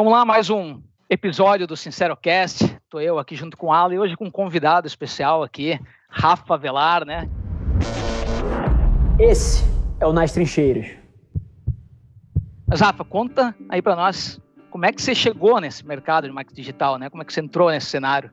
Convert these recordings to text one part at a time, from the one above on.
Vamos lá, mais um episódio do Sincero Cast. Estou eu aqui junto com o Alan e hoje com um convidado especial aqui, Rafa Velar, né? Esse é o Nas Trincheiras. Mas, Rafa, conta aí para nós como é que você chegou nesse mercado de marketing digital, né? Como é que você entrou nesse cenário?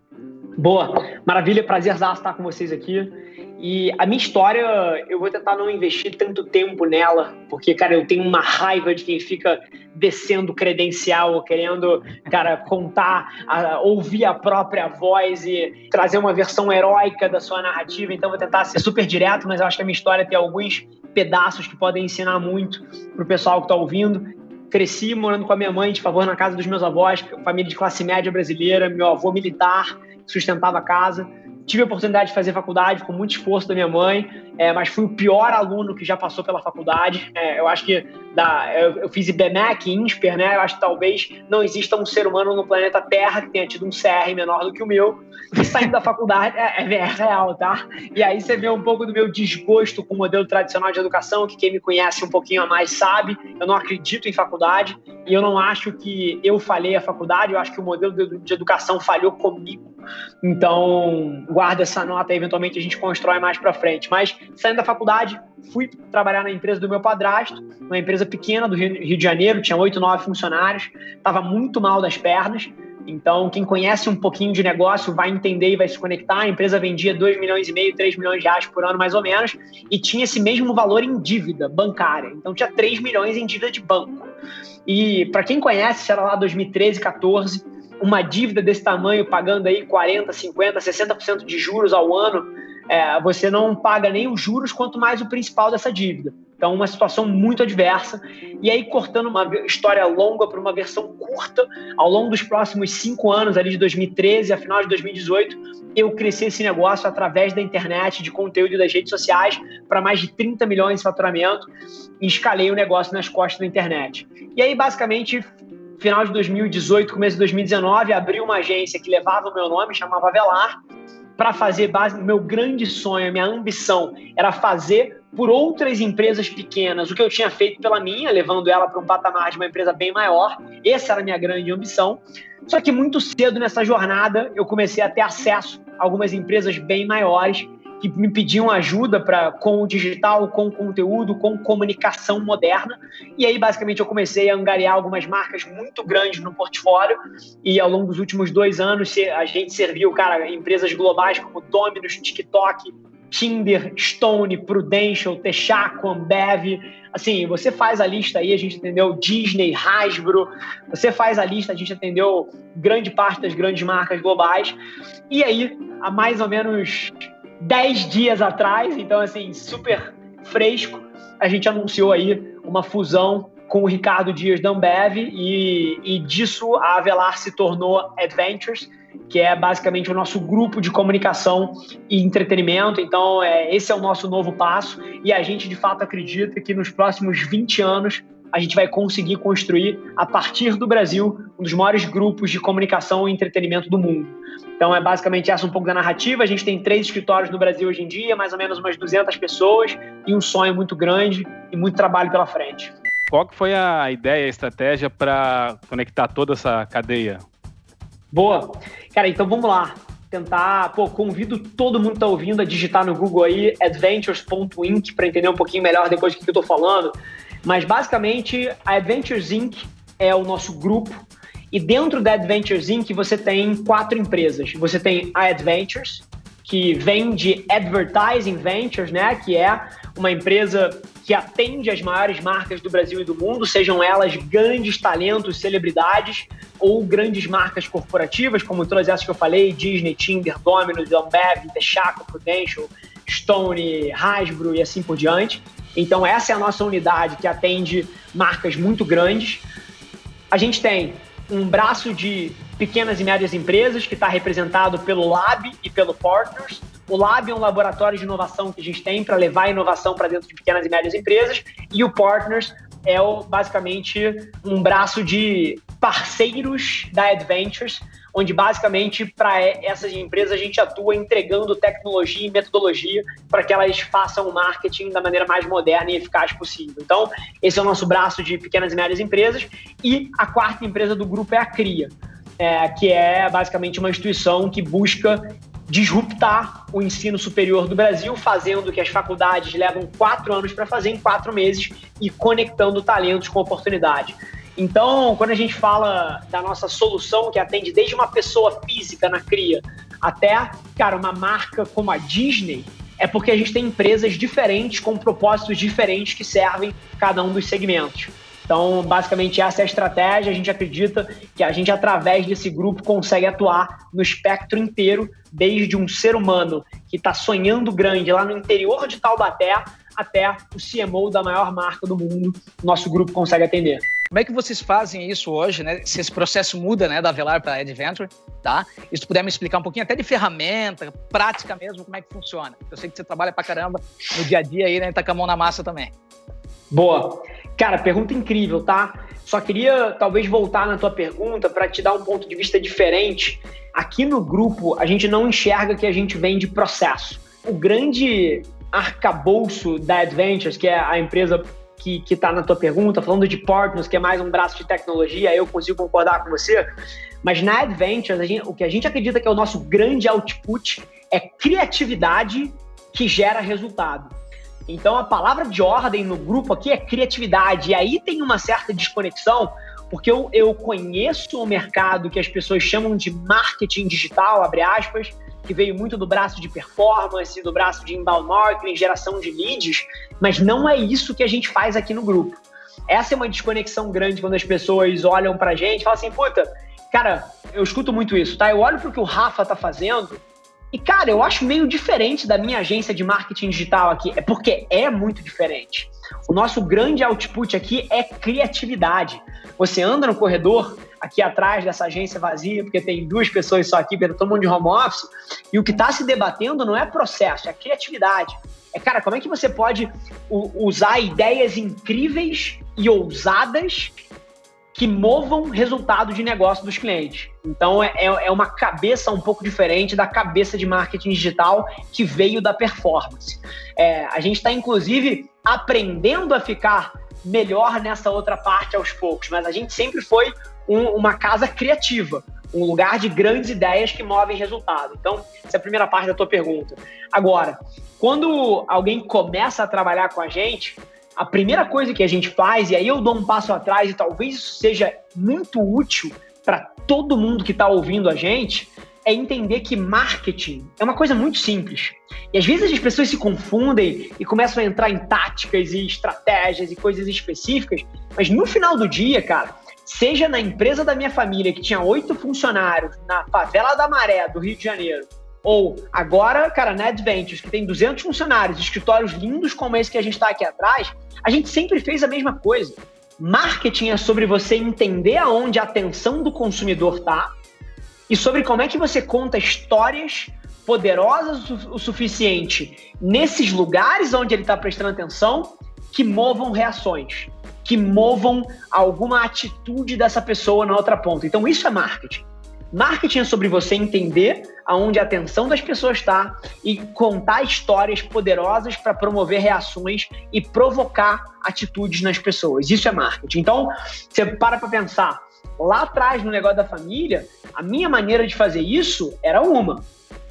Boa, maravilha, prazer estar com vocês aqui. E a minha história, eu vou tentar não investir tanto tempo nela, porque, cara, eu tenho uma raiva de quem fica descendo credencial, querendo, cara, contar, a, ouvir a própria voz e trazer uma versão heróica da sua narrativa. Então, vou tentar ser super direto, mas eu acho que a minha história tem alguns pedaços que podem ensinar muito pro pessoal que está ouvindo. Cresci morando com a minha mãe, de favor, na casa dos meus avós, família de classe média brasileira, meu avô militar, sustentava a casa. Tive a oportunidade de fazer faculdade com muito esforço da minha mãe, é, mas fui o pior aluno que já passou pela faculdade. É, eu acho que da, eu, eu fiz IBMEC, INSPER, né? Eu acho que talvez não exista um ser humano no planeta Terra que tenha tido um CR menor do que o meu. E saindo da faculdade é, é, é, real, tá? E aí você vê um pouco do meu desgosto com o modelo tradicional de educação, que quem me conhece um pouquinho a mais sabe. Eu não acredito em faculdade e eu não acho que eu falhei a faculdade, eu acho que o modelo de, de educação falhou comigo. Então, guarda essa nota eventualmente a gente constrói mais para frente. Mas saindo da faculdade, fui trabalhar na empresa do meu padrasto, uma empresa pequena do Rio de Janeiro, tinha oito, nove funcionários, estava muito mal das pernas. Então, quem conhece um pouquinho de negócio vai entender e vai se conectar. A empresa vendia 2 milhões e meio, 3 milhões de reais por ano, mais ou menos, e tinha esse mesmo valor em dívida bancária. Então, tinha 3 milhões em dívida de banco. E, para quem conhece, era lá 2013, 14, uma dívida desse tamanho, pagando aí 40, 50, 60% de juros ao ano, é, você não paga nem os juros, quanto mais o principal dessa dívida. Então, uma situação muito adversa. E aí, cortando uma história longa para uma versão curta, ao longo dos próximos cinco anos, ali de 2013 a final de 2018, eu cresci esse negócio através da internet, de conteúdo das redes sociais, para mais de 30 milhões de faturamento e escalei o negócio nas costas da internet. E aí, basicamente, final de 2018, começo de 2019, abri uma agência que levava o meu nome, chamava Velar, para fazer base. Meu grande sonho, minha ambição era fazer por outras empresas pequenas o que eu tinha feito pela minha, levando ela para um patamar de uma empresa bem maior. Essa era a minha grande ambição. Só que muito cedo nessa jornada eu comecei a ter acesso a algumas empresas bem maiores que me pediam ajuda para com o digital, com o conteúdo, com comunicação moderna. E aí, basicamente, eu comecei a angariar algumas marcas muito grandes no portfólio. E ao longo dos últimos dois anos, a gente serviu, cara, empresas globais como Domino's, TikTok, Tinder, Stone, Prudential, Texaco, Ambev. Assim, você faz a lista aí, a gente entendeu Disney, Hasbro. Você faz a lista, a gente entendeu grande parte das grandes marcas globais. E aí, há mais ou menos 10 dias atrás, então assim, super fresco, a gente anunciou aí uma fusão com o Ricardo Dias da Ambev e, e disso a Avelar se tornou Adventures, que é basicamente o nosso grupo de comunicação e entretenimento. Então, é, esse é o nosso novo passo e a gente de fato acredita que nos próximos 20 anos a gente vai conseguir construir, a partir do Brasil, um dos maiores grupos de comunicação e entretenimento do mundo. Então é basicamente essa um pouco da narrativa. A gente tem três escritórios no Brasil hoje em dia, mais ou menos umas 200 pessoas e um sonho muito grande e muito trabalho pela frente. Qual que foi a ideia, a estratégia para conectar toda essa cadeia? Boa. Cara, então vamos lá. Tentar, pô, convido todo mundo que tá ouvindo a digitar no Google aí adventures.inc para entender um pouquinho melhor depois do que eu tô falando. Mas basicamente a Adventures Inc é o nosso grupo e dentro da Adventures Inc., você tem quatro empresas. Você tem a Adventures, que vem de Advertising Ventures, né? Que é uma empresa que atende as maiores marcas do Brasil e do mundo, sejam elas grandes talentos, celebridades ou grandes marcas corporativas, como todas essas que eu falei, Disney, Tinder, Domino's, Ambev, Texaco, Prudential, Stone, Hasbro e assim por diante. Então essa é a nossa unidade que atende marcas muito grandes. A gente tem um braço de pequenas e médias empresas que está representado pelo Lab e pelo Partners. O Lab é um laboratório de inovação que a gente tem para levar a inovação para dentro de pequenas e médias empresas e o Partners é basicamente um braço de parceiros da Adventures, onde basicamente para essas empresas a gente atua entregando tecnologia e metodologia para que elas façam o marketing da maneira mais moderna e eficaz possível. Então, esse é o nosso braço de pequenas e médias empresas. E a quarta empresa do grupo é a CRIA, é, que é basicamente uma instituição que busca disruptar o ensino superior do Brasil, fazendo que as faculdades levam quatro anos para fazer em quatro meses e conectando talentos com oportunidade. Então, quando a gente fala da nossa solução que atende desde uma pessoa física na cria até, cara, uma marca como a Disney, é porque a gente tem empresas diferentes com propósitos diferentes que servem cada um dos segmentos. Então, basicamente, essa é a estratégia. A gente acredita que a gente, através desse grupo, consegue atuar no espectro inteiro, desde um ser humano que está sonhando grande lá no interior de Taubaté até o CMO da maior marca do mundo. Nosso grupo consegue atender. Como é que vocês fazem isso hoje, né? Se esse processo muda, né, da Velar para Adventure, tá? E se puder me explicar um pouquinho até de ferramenta, prática mesmo, como é que funciona. Eu sei que você trabalha para caramba no dia a dia aí, né? Tá com a mão na massa também. Boa. Cara, pergunta incrível, tá? Só queria talvez voltar na tua pergunta para te dar um ponto de vista diferente. Aqui no grupo, a gente não enxerga que a gente vende processo. O grande arcabouço da Adventures, que é a empresa que está na tua pergunta, falando de partners, que é mais um braço de tecnologia, eu consigo concordar com você. Mas na Adventures, gente, o que a gente acredita que é o nosso grande output é criatividade que gera resultado. Então a palavra de ordem no grupo aqui é criatividade. E aí tem uma certa desconexão, porque eu, eu conheço o mercado que as pessoas chamam de marketing digital, abre aspas, que veio muito do braço de performance, do braço de inbound marketing, geração de leads, mas não é isso que a gente faz aqui no grupo. Essa é uma desconexão grande quando as pessoas olham pra gente e falam assim, puta, cara, eu escuto muito isso, tá? Eu olho pro que o Rafa tá fazendo e, cara, eu acho meio diferente da minha agência de marketing digital aqui. É porque é muito diferente. O nosso grande output aqui é criatividade. Você anda no corredor aqui atrás dessa agência vazia, porque tem duas pessoas só aqui, todo mundo de home office, e o que está se debatendo não é processo, é criatividade. É, cara, como é que você pode usar ideias incríveis e ousadas que movam resultado de negócio dos clientes. Então é, é, é uma cabeça um pouco diferente da cabeça de marketing digital que veio da performance. É, a gente está, inclusive, aprendendo a ficar melhor nessa outra parte aos poucos, mas a gente sempre foi um, uma casa criativa, um lugar de grandes ideias que movem resultado. Então, essa é a primeira parte da tua pergunta. Agora, quando alguém começa a trabalhar com a gente, a primeira coisa que a gente faz, e aí eu dou um passo atrás, e talvez isso seja muito útil para todo mundo que está ouvindo a gente, é entender que marketing é uma coisa muito simples. E às vezes as pessoas se confundem e começam a entrar em táticas e estratégias e coisas específicas, mas no final do dia, cara, seja na empresa da minha família, que tinha oito funcionários, na favela da Maré, do Rio de Janeiro, ou agora, cara, na Adventures, que tem 200 funcionários, escritórios lindos como esse que a gente está aqui atrás, a gente sempre fez a mesma coisa. Marketing é sobre você entender aonde a atenção do consumidor está e sobre como é que você conta histórias poderosas o suficiente nesses lugares onde ele está prestando atenção que movam reações, que movam alguma atitude dessa pessoa na outra ponta. Então isso é marketing. Marketing é sobre você entender aonde a atenção das pessoas está e contar histórias poderosas para promover reações e provocar atitudes nas pessoas. Isso é marketing. Então, você para para pensar. Lá atrás, no negócio da família, a minha maneira de fazer isso era uma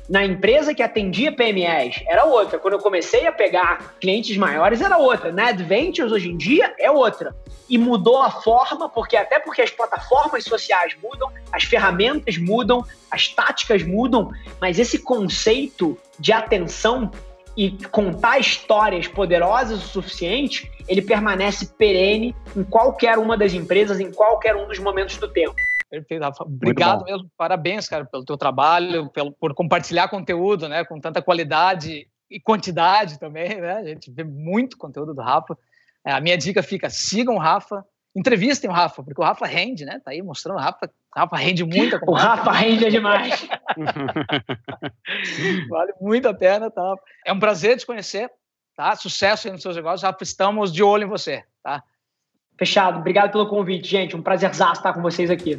na empresa que atendia PMEs era outra. Quando eu comecei a pegar clientes maiores era outra. Na Adventures hoje em dia é outra. E mudou a forma, porque até porque as plataformas sociais mudam, as ferramentas mudam, as táticas mudam, mas esse conceito de atenção e contar histórias poderosas o suficiente, ele permanece perene em qualquer uma das empresas, em qualquer um dos momentos do tempo. Perfeito, Rafa. Obrigado mesmo. Parabéns, cara, pelo teu trabalho, pelo, por compartilhar conteúdo, né, com tanta qualidade e quantidade também, né? A gente vê muito conteúdo do Rafa. É, a minha dica fica: sigam o Rafa, entrevistem o Rafa, porque o Rafa rende, né? Tá aí mostrando o Rafa. O Rafa rende muito. o Rafa rende demais. vale muito a pena, tá? É um prazer te conhecer, tá? Sucesso aí nos seus negócios. Rafa, estamos de olho em você, tá? Fechado. Obrigado pelo convite, gente. Um prazer estar com vocês aqui.